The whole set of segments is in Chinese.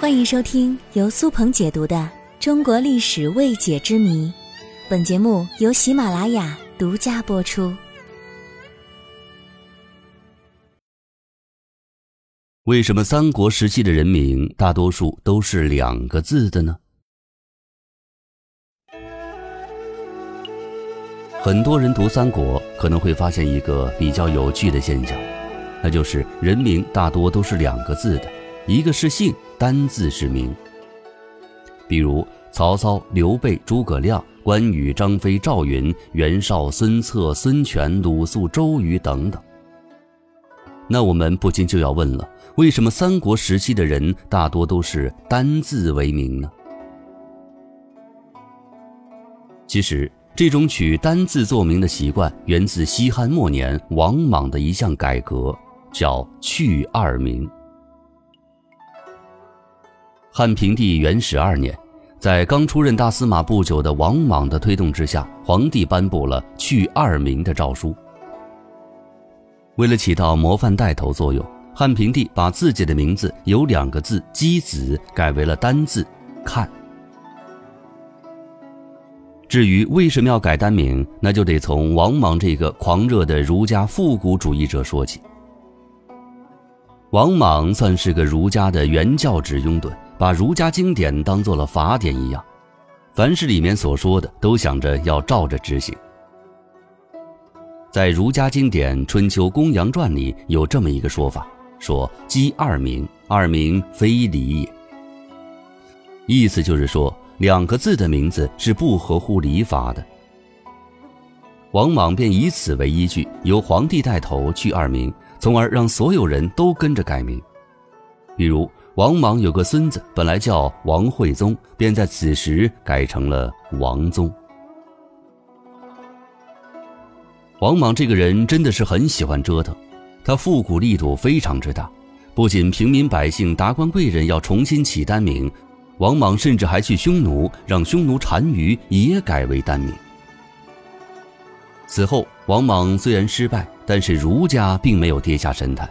欢迎收听由苏鹏解读的《中国历史未解之谜》，本节目由喜马拉雅独家播出。为什么三国时期的人名大多数都是两个字的呢？很多人读三国可能会发现一个比较有趣的现象，那就是人名大多都是两个字的，一个是姓。单字是名，比如曹操、刘备、诸葛亮、关羽、张飞、赵云、袁绍、孙策、孙权、鲁肃、周瑜等等。那我们不禁就要问了：为什么三国时期的人大多都是单字为名呢？其实，这种取单字作名的习惯源自西汉末年王莽的一项改革，叫去二名。汉平帝元始二年，在刚出任大司马不久的王莽的推动之下，皇帝颁布了去二名的诏书。为了起到模范带头作用，汉平帝把自己的名字由两个字“箕子”改为了单字“看”。至于为什么要改单名，那就得从王莽这个狂热的儒家复古主义者说起。王莽算是个儒家的原教旨拥趸。把儒家经典当做了法典一样，凡是里面所说的，都想着要照着执行。在儒家经典《春秋公羊传》里有这么一个说法：说姬二名，二名非礼也。意思就是说，两个字的名字是不合乎礼法的。王莽便以此为依据，由皇帝带头去二名，从而让所有人都跟着改名，比如。王莽有个孙子，本来叫王惠宗，便在此时改成了王宗。王莽这个人真的是很喜欢折腾，他复古力度非常之大，不仅平民百姓、达官贵人要重新起单名，王莽甚至还去匈奴，让匈奴单于也改为单名。此后，王莽虽然失败，但是儒家并没有跌下神坛。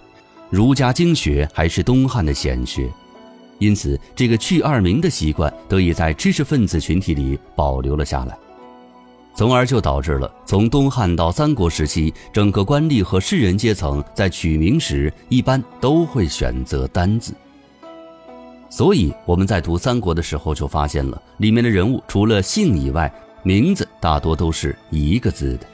儒家经学还是东汉的显学，因此这个去二名的习惯得以在知识分子群体里保留了下来，从而就导致了从东汉到三国时期，整个官吏和士人阶层在取名时一般都会选择单字。所以我们在读三国的时候就发现了，里面的人物除了姓以外，名字大多都是一个字的。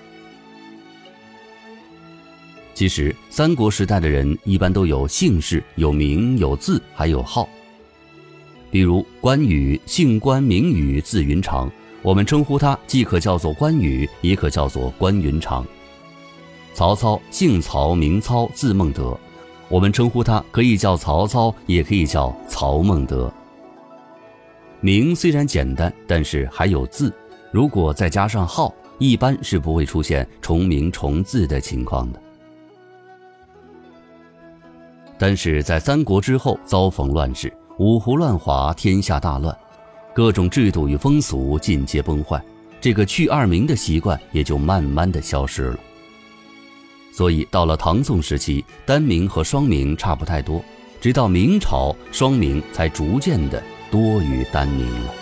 其实，三国时代的人一般都有姓氏、有名、有字，还有号。比如关羽，姓关，名羽，字云长。我们称呼他，既可叫做关羽，也可叫做关云长。曹操，姓曹，名操，字孟德。我们称呼他，可以叫曹操，也可以叫曹孟德。名虽然简单，但是还有字。如果再加上号，一般是不会出现重名重字的情况的。但是在三国之后，遭逢乱世，五胡乱华，天下大乱，各种制度与风俗尽皆崩坏，这个去二名的习惯也就慢慢的消失了。所以到了唐宋时期，单名和双名差不太多，直到明朝，双名才逐渐的多于单名了。